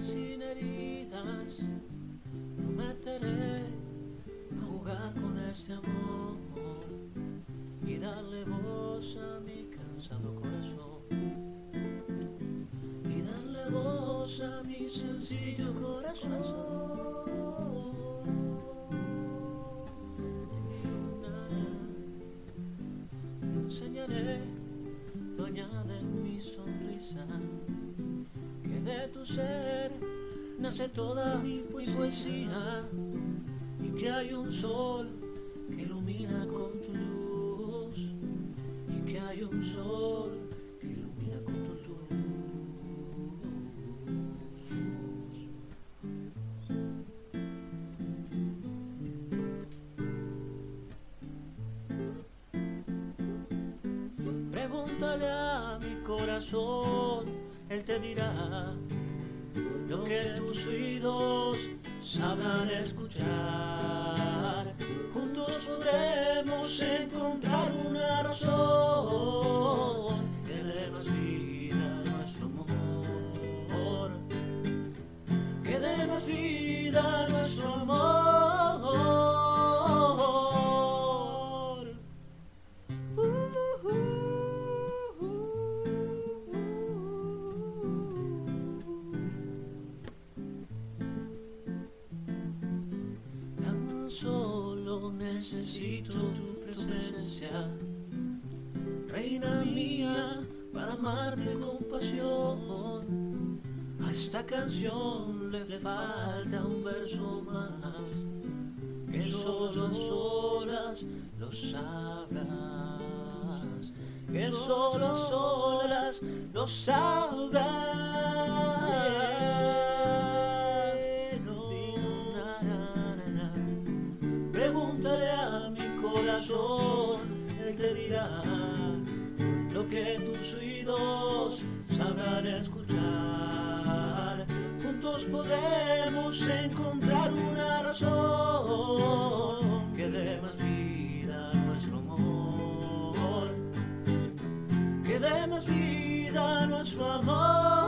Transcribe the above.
sin heridas. Prometeré a jugar con este amor sencillo corazón. Te enseñaré, doñada en mi sonrisa, que de tu ser nace toda mi poesía y que hay un sol que ilumina con tu luz y que hay un sol Pregúntale a mi corazón, él te dirá lo que tus oídos sabrán escuchar. Juntos podremos encontrar una razón que dé más vida a nuestro amor, que dé más vida a nuestro amor. Solo necesito tu presencia, reina mía, para amarte con pasión. A esta canción le falta un verso más, que solo a solas lo sabrás, que solo a solas lo sabrás. sabrán escuchar. Juntos podremos encontrar una razón que dé más vida a nuestro amor. Que dé más vida a nuestro amor.